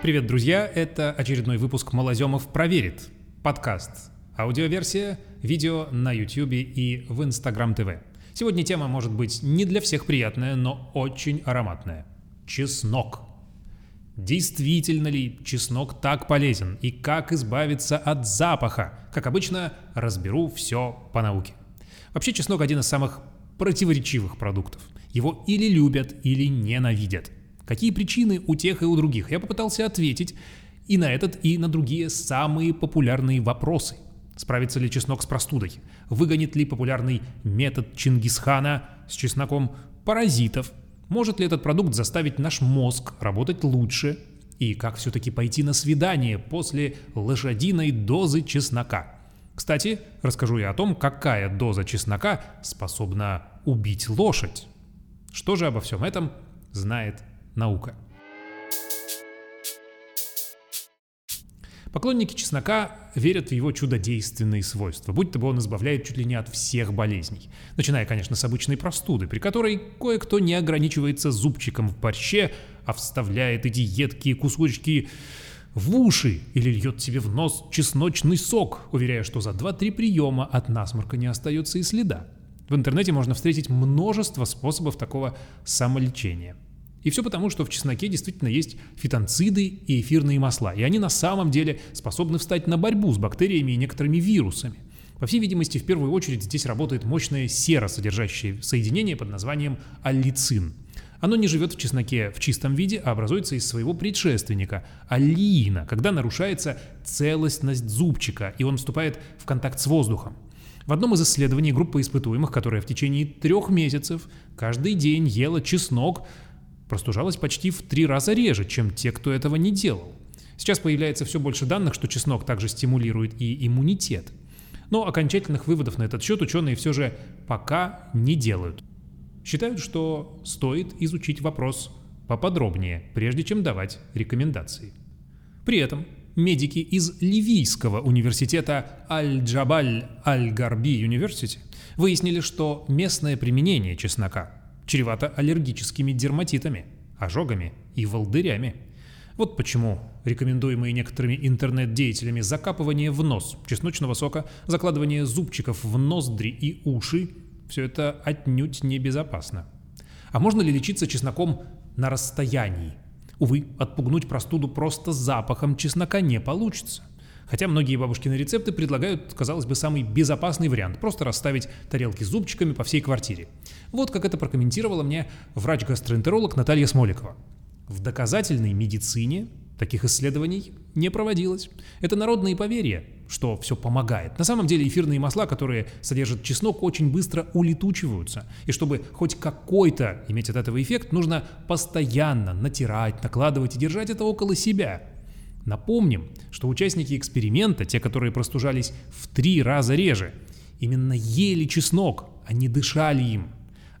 Привет, друзья! Это очередной выпуск «Малоземов проверит» подкаст. Аудиоверсия, видео на YouTube и в Instagram TV. Сегодня тема может быть не для всех приятная, но очень ароматная. Чеснок. Действительно ли чеснок так полезен и как избавиться от запаха? Как обычно, разберу все по науке. Вообще чеснок один из самых противоречивых продуктов. Его или любят, или ненавидят. Какие причины у тех и у других? Я попытался ответить и на этот, и на другие самые популярные вопросы. Справится ли чеснок с простудой? Выгонит ли популярный метод Чингисхана с чесноком паразитов? Может ли этот продукт заставить наш мозг работать лучше? И как все-таки пойти на свидание после лошадиной дозы чеснока? Кстати, расскажу я о том, какая доза чеснока способна убить лошадь. Что же обо всем этом знает наука? Поклонники чеснока верят в его чудодейственные свойства, будь то бы он избавляет чуть ли не от всех болезней. Начиная, конечно, с обычной простуды, при которой кое-кто не ограничивается зубчиком в борще, а вставляет эти едкие кусочки в уши или льет себе в нос чесночный сок, уверяя, что за 2-3 приема от насморка не остается и следа. В интернете можно встретить множество способов такого самолечения. И все потому, что в чесноке действительно есть фитонциды и эфирные масла, и они на самом деле способны встать на борьбу с бактериями и некоторыми вирусами. По всей видимости, в первую очередь здесь работает мощное серосодержащее соединение под названием аллицин – оно не живет в чесноке в чистом виде, а образуется из своего предшественника – аллиина, когда нарушается целостность зубчика, и он вступает в контакт с воздухом. В одном из исследований группа испытуемых, которая в течение трех месяцев каждый день ела чеснок, простужалась почти в три раза реже, чем те, кто этого не делал. Сейчас появляется все больше данных, что чеснок также стимулирует и иммунитет. Но окончательных выводов на этот счет ученые все же пока не делают считают, что стоит изучить вопрос поподробнее, прежде чем давать рекомендации. При этом медики из Ливийского университета Аль-Джабаль Аль-Гарби Университи выяснили, что местное применение чеснока чревато аллергическими дерматитами, ожогами и волдырями. Вот почему рекомендуемые некоторыми интернет-деятелями закапывание в нос чесночного сока, закладывание зубчиков в ноздри и уши все это отнюдь небезопасно. А можно ли лечиться чесноком на расстоянии? Увы, отпугнуть простуду просто запахом чеснока не получится. Хотя многие бабушкины рецепты предлагают, казалось бы, самый безопасный вариант – просто расставить тарелки с зубчиками по всей квартире. Вот как это прокомментировала мне врач-гастроэнтеролог Наталья Смоликова. В доказательной медицине таких исследований не проводилось. Это народные поверья, что все помогает. На самом деле эфирные масла, которые содержат чеснок, очень быстро улетучиваются. И чтобы хоть какой-то иметь от этого эффект, нужно постоянно натирать, накладывать и держать это около себя. Напомним, что участники эксперимента, те, которые простужались в три раза реже, именно ели чеснок, а не дышали им.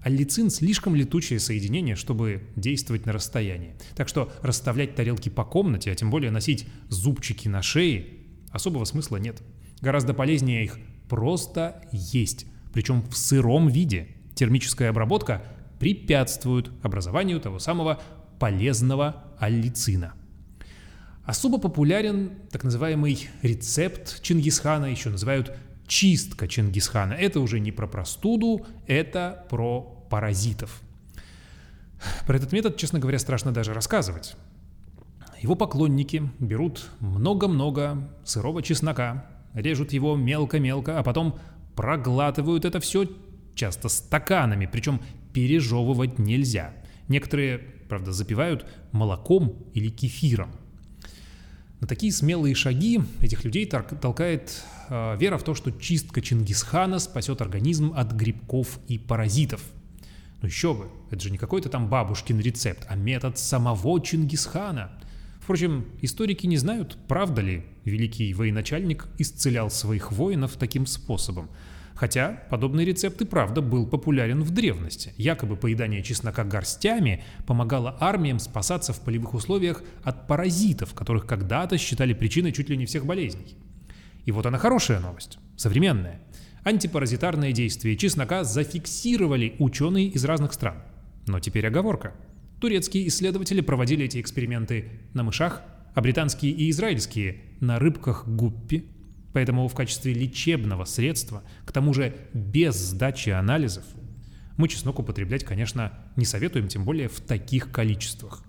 Аллицин слишком летучее соединение, чтобы действовать на расстоянии. Так что расставлять тарелки по комнате, а тем более носить зубчики на шее, особого смысла нет. Гораздо полезнее их просто есть, причем в сыром виде. Термическая обработка препятствует образованию того самого полезного аллицина. Особо популярен так называемый рецепт Чингисхана, еще называют чистка Чингисхана. Это уже не про простуду, это про паразитов. Про этот метод, честно говоря, страшно даже рассказывать. Его поклонники берут много-много сырого чеснока, режут его мелко-мелко, а потом проглатывают это все часто стаканами, причем пережевывать нельзя. Некоторые, правда, запивают молоком или кефиром. На такие смелые шаги этих людей толкает э, вера в то, что чистка Чингисхана спасет организм от грибков и паразитов – ну еще бы, это же не какой-то там бабушкин рецепт, а метод самого Чингисхана. Впрочем, историки не знают, правда ли великий военачальник исцелял своих воинов таким способом. Хотя подобный рецепт и правда был популярен в древности. Якобы поедание чеснока горстями помогало армиям спасаться в полевых условиях от паразитов, которых когда-то считали причиной чуть ли не всех болезней. И вот она хорошая новость, современная. Антипаразитарные действия чеснока зафиксировали ученые из разных стран. Но теперь оговорка. Турецкие исследователи проводили эти эксперименты на мышах, а британские и израильские на рыбках гуппи, поэтому в качестве лечебного средства, к тому же без сдачи анализов, мы чеснок употреблять, конечно, не советуем, тем более в таких количествах.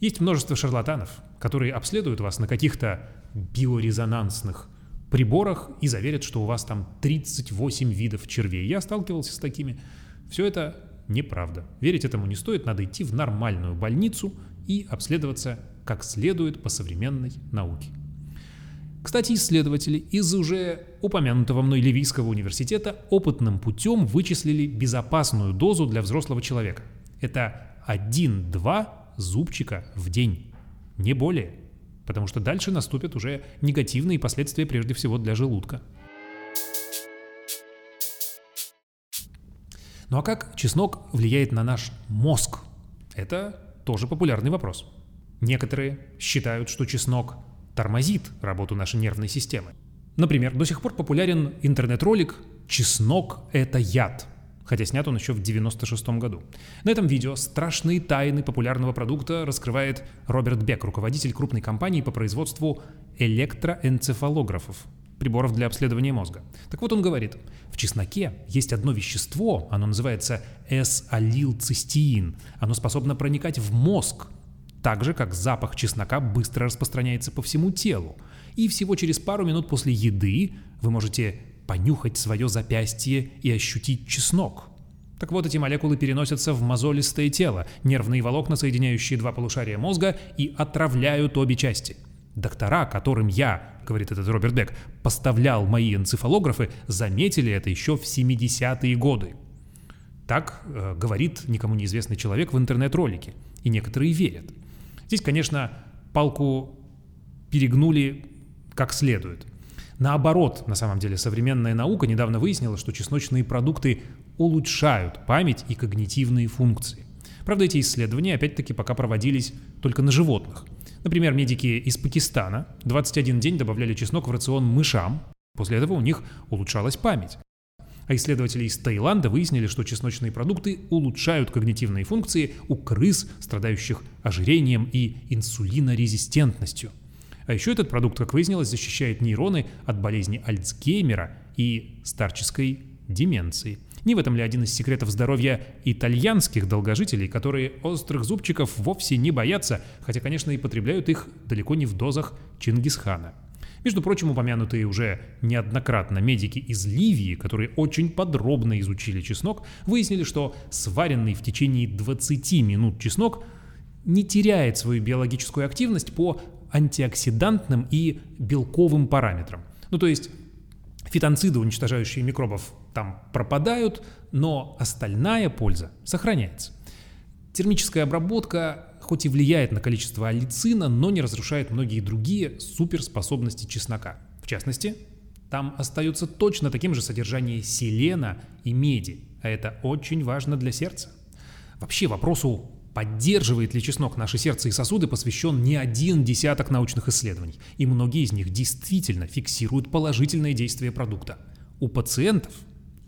Есть множество шарлатанов, которые обследуют вас на каких-то биорезонансных приборах и заверят, что у вас там 38 видов червей. Я сталкивался с такими. Все это неправда. Верить этому не стоит, надо идти в нормальную больницу и обследоваться как следует по современной науке. Кстати, исследователи из уже упомянутого мной Ливийского университета опытным путем вычислили безопасную дозу для взрослого человека. Это 1-2 зубчика в день, не более, потому что дальше наступят уже негативные последствия прежде всего для желудка. Ну а как чеснок влияет на наш мозг? Это тоже популярный вопрос. Некоторые считают, что чеснок тормозит работу нашей нервной системы. Например, до сих пор популярен интернет-ролик «Чеснок – это яд», хотя снят он еще в 96 году. На этом видео страшные тайны популярного продукта раскрывает Роберт Бек, руководитель крупной компании по производству электроэнцефалографов, приборов для обследования мозга. Так вот он говорит, в чесноке есть одно вещество, оно называется S-алилцистеин. Оно способно проникать в мозг, так же, как запах чеснока быстро распространяется по всему телу. И всего через пару минут после еды вы можете понюхать свое запястье и ощутить чеснок. Так вот, эти молекулы переносятся в мозолистое тело, нервные волокна, соединяющие два полушария мозга, и отравляют обе части. Доктора, которым я, говорит этот Роберт Бек, поставлял мои энцефалографы, заметили это еще в 70-е годы. Так э, говорит никому неизвестный человек в интернет-ролике, и некоторые верят. Здесь, конечно, палку перегнули как следует. Наоборот, на самом деле, современная наука недавно выяснила, что чесночные продукты улучшают память и когнитивные функции. Правда, эти исследования, опять-таки, пока проводились только на животных. Например, медики из Пакистана 21 день добавляли чеснок в рацион мышам, после этого у них улучшалась память. А исследователи из Таиланда выяснили, что чесночные продукты улучшают когнитивные функции у крыс, страдающих ожирением и инсулинорезистентностью. А еще этот продукт, как выяснилось, защищает нейроны от болезни Альцгеймера и старческой деменции. Не в этом ли один из секретов здоровья итальянских долгожителей, которые острых зубчиков вовсе не боятся, хотя, конечно, и потребляют их далеко не в дозах Чингисхана? Между прочим, упомянутые уже неоднократно медики из Ливии, которые очень подробно изучили чеснок, выяснили, что сваренный в течение 20 минут чеснок не теряет свою биологическую активность по антиоксидантным и белковым параметрам. Ну то есть фитонциды, уничтожающие микробов, там пропадают, но остальная польза сохраняется. Термическая обработка хоть и влияет на количество аллицина, но не разрушает многие другие суперспособности чеснока. В частности, там остается точно таким же содержание селена и меди, а это очень важно для сердца. Вообще вопросу, поддерживает ли чеснок наше сердце и сосуды, посвящен не один десяток научных исследований, и многие из них действительно фиксируют положительное действие продукта. У пациентов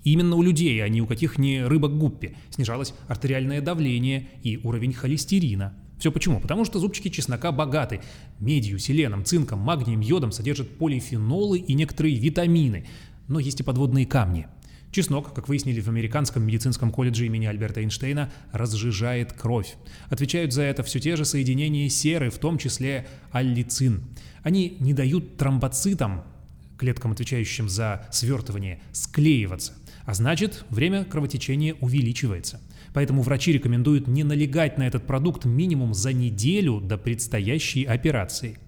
Именно у людей, а не у каких ни рыбок гуппи, снижалось артериальное давление и уровень холестерина. Все почему? Потому что зубчики чеснока богаты. Медью, селеном, цинком, магнием, йодом содержат полифенолы и некоторые витамины. Но есть и подводные камни. Чеснок, как выяснили в Американском медицинском колледже имени Альберта Эйнштейна, разжижает кровь. Отвечают за это все те же соединения серы, в том числе аллицин. Они не дают тромбоцитам, клеткам, отвечающим за свертывание, склеиваться. А значит, время кровотечения увеличивается. Поэтому врачи рекомендуют не налегать на этот продукт минимум за неделю до предстоящей операции.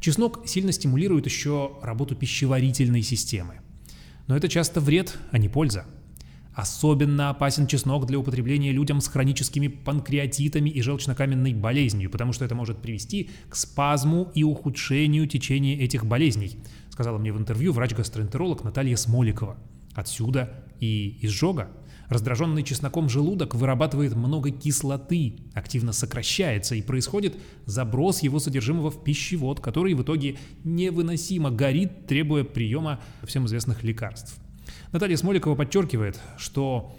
Чеснок сильно стимулирует еще работу пищеварительной системы. Но это часто вред, а не польза. Особенно опасен чеснок для употребления людям с хроническими панкреатитами и желчнокаменной болезнью, потому что это может привести к спазму и ухудшению течения этих болезней, сказала мне в интервью врач-гастроэнтеролог Наталья Смоликова. Отсюда и изжога. Раздраженный чесноком желудок вырабатывает много кислоты, активно сокращается и происходит заброс его содержимого в пищевод, который в итоге невыносимо горит, требуя приема всем известных лекарств. Наталья Смоликова подчеркивает, что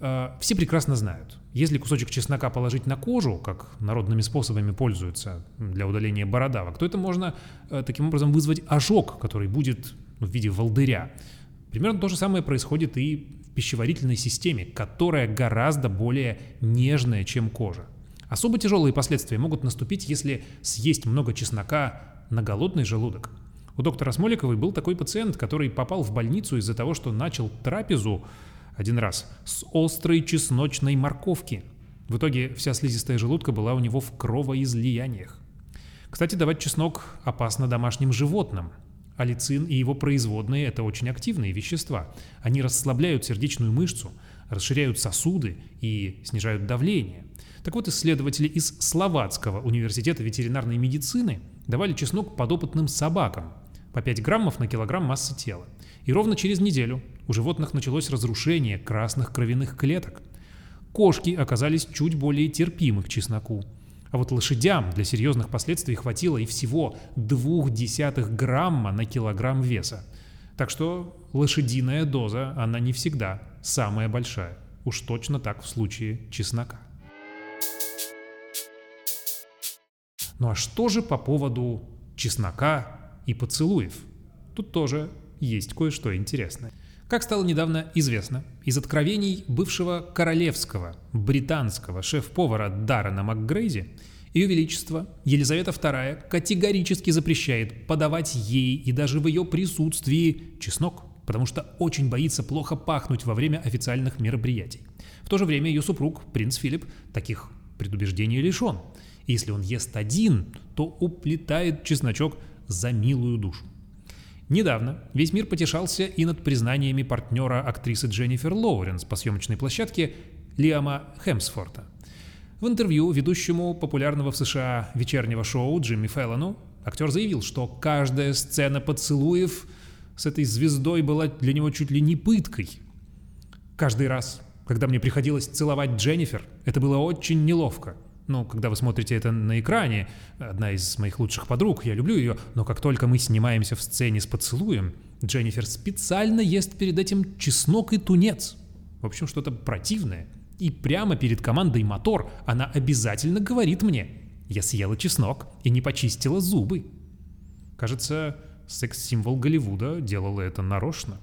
Э, все прекрасно знают, если кусочек чеснока положить на кожу, как народными способами пользуются для удаления бородавок, то это можно э, таким образом вызвать ожог, который будет в виде волдыря. Примерно то же самое происходит и пищеварительной системе, которая гораздо более нежная, чем кожа. Особо тяжелые последствия могут наступить, если съесть много чеснока на голодный желудок. У доктора Смоликовой был такой пациент, который попал в больницу из-за того, что начал трапезу один раз с острой чесночной морковки. В итоге вся слизистая желудка была у него в кровоизлияниях. Кстати, давать чеснок опасно домашним животным. Алицин и его производные – это очень активные вещества. Они расслабляют сердечную мышцу, расширяют сосуды и снижают давление. Так вот, исследователи из Словацкого университета ветеринарной медицины давали чеснок подопытным собакам по 5 граммов на килограмм массы тела. И ровно через неделю у животных началось разрушение красных кровяных клеток. Кошки оказались чуть более терпимы к чесноку. А вот лошадям для серьезных последствий хватило и всего двух десятых грамма на килограмм веса. Так что лошадиная доза, она не всегда самая большая. Уж точно так в случае чеснока. Ну а что же по поводу чеснока и поцелуев? Тут тоже есть кое-что интересное. Как стало недавно известно, из откровений бывшего королевского британского шеф-повара Даррена МакГрейзи, ее Величество Елизавета II категорически запрещает подавать ей и даже в ее присутствии чеснок, потому что очень боится плохо пахнуть во время официальных мероприятий. В то же время ее супруг, принц Филипп, таких предубеждений лишен. И если он ест один, то уплетает чесночок за милую душу. Недавно весь мир потешался и над признаниями партнера актрисы Дженнифер Лоуренс по съемочной площадке Лиама Хемсфорта. В интервью ведущему популярного в США вечернего шоу Джимми Феллону актер заявил, что каждая сцена поцелуев с этой звездой была для него чуть ли не пыткой. Каждый раз, когда мне приходилось целовать Дженнифер, это было очень неловко – ну, когда вы смотрите это на экране, одна из моих лучших подруг, я люблю ее, но как только мы снимаемся в сцене с поцелуем, Дженнифер специально ест перед этим чеснок и тунец. В общем, что-то противное. И прямо перед командой «Мотор» она обязательно говорит мне, я съела чеснок и не почистила зубы. Кажется, секс-символ Голливуда делала это нарочно.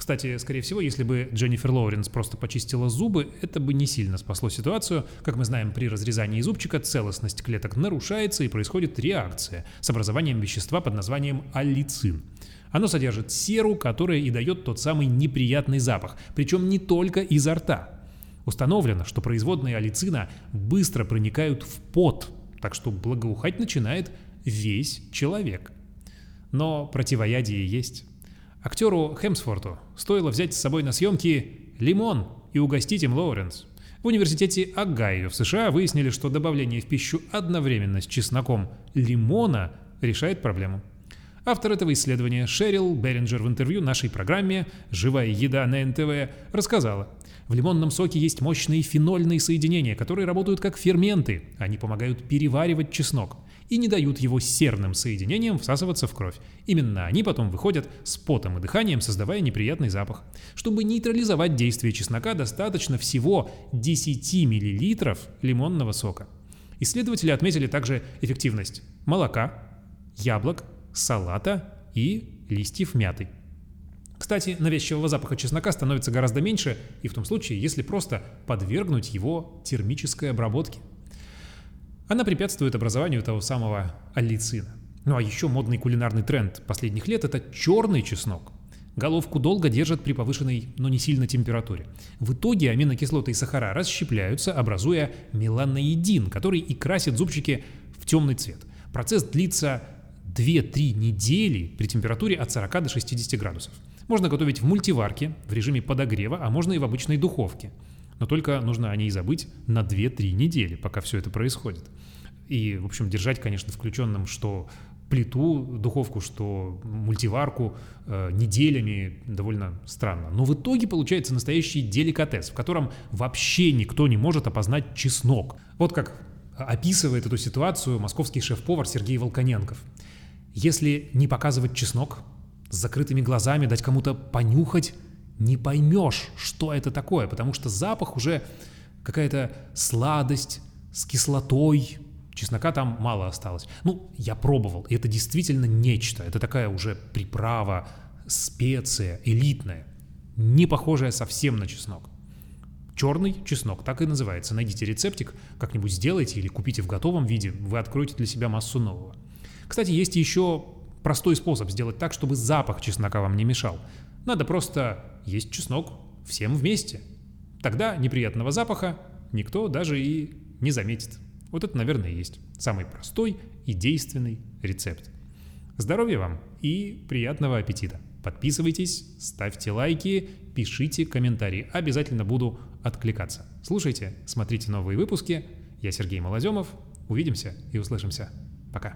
Кстати, скорее всего, если бы Дженнифер Лоуренс просто почистила зубы, это бы не сильно спасло ситуацию. Как мы знаем, при разрезании зубчика целостность клеток нарушается и происходит реакция с образованием вещества под названием аллицин. Оно содержит серу, которая и дает тот самый неприятный запах, причем не только изо рта. Установлено, что производные аллицина быстро проникают в пот, так что благоухать начинает весь человек. Но противоядие есть. Актеру Хемсфорту стоило взять с собой на съемки лимон и угостить им Лоуренс. В университете Огайо в США выяснили, что добавление в пищу одновременно с чесноком лимона решает проблему. Автор этого исследования Шерил Беринджер в интервью нашей программе «Живая еда на НТВ» рассказала, в лимонном соке есть мощные фенольные соединения, которые работают как ферменты. Они помогают переваривать чеснок и не дают его серным соединениям всасываться в кровь. Именно они потом выходят с потом и дыханием, создавая неприятный запах. Чтобы нейтрализовать действие чеснока, достаточно всего 10 мл лимонного сока. Исследователи отметили также эффективность молока, яблок, салата и листьев мяты. Кстати, навязчивого запаха чеснока становится гораздо меньше, и в том случае, если просто подвергнуть его термической обработке. Она препятствует образованию того самого аллицина. Ну а еще модный кулинарный тренд последних лет – это черный чеснок. Головку долго держат при повышенной, но не сильно температуре. В итоге аминокислоты и сахара расщепляются, образуя меланоидин, который и красит зубчики в темный цвет. Процесс длится 2-3 недели при температуре от 40 до 60 градусов. Можно готовить в мультиварке в режиме подогрева, а можно и в обычной духовке. Но только нужно о ней забыть на 2-3 недели, пока все это происходит. И, в общем, держать, конечно, включенным, что плиту, духовку, что мультиварку э, неделями довольно странно. Но в итоге получается настоящий деликатес, в котором вообще никто не может опознать чеснок. Вот как описывает эту ситуацию московский шеф-повар Сергей Волконенков. Если не показывать чеснок, с закрытыми глазами дать кому-то понюхать, не поймешь, что это такое, потому что запах уже какая-то сладость с кислотой, чеснока там мало осталось. Ну, я пробовал, и это действительно нечто, это такая уже приправа, специя, элитная, не похожая совсем на чеснок. Черный чеснок, так и называется. Найдите рецептик, как-нибудь сделайте или купите в готовом виде, вы откроете для себя массу нового. Кстати, есть еще простой способ сделать так, чтобы запах чеснока вам не мешал. Надо просто есть чеснок всем вместе. Тогда неприятного запаха никто даже и не заметит. Вот это, наверное, и есть самый простой и действенный рецепт. Здоровья вам и приятного аппетита! Подписывайтесь, ставьте лайки, пишите комментарии. Обязательно буду откликаться. Слушайте, смотрите новые выпуски. Я Сергей Малоземов. Увидимся и услышимся. Пока.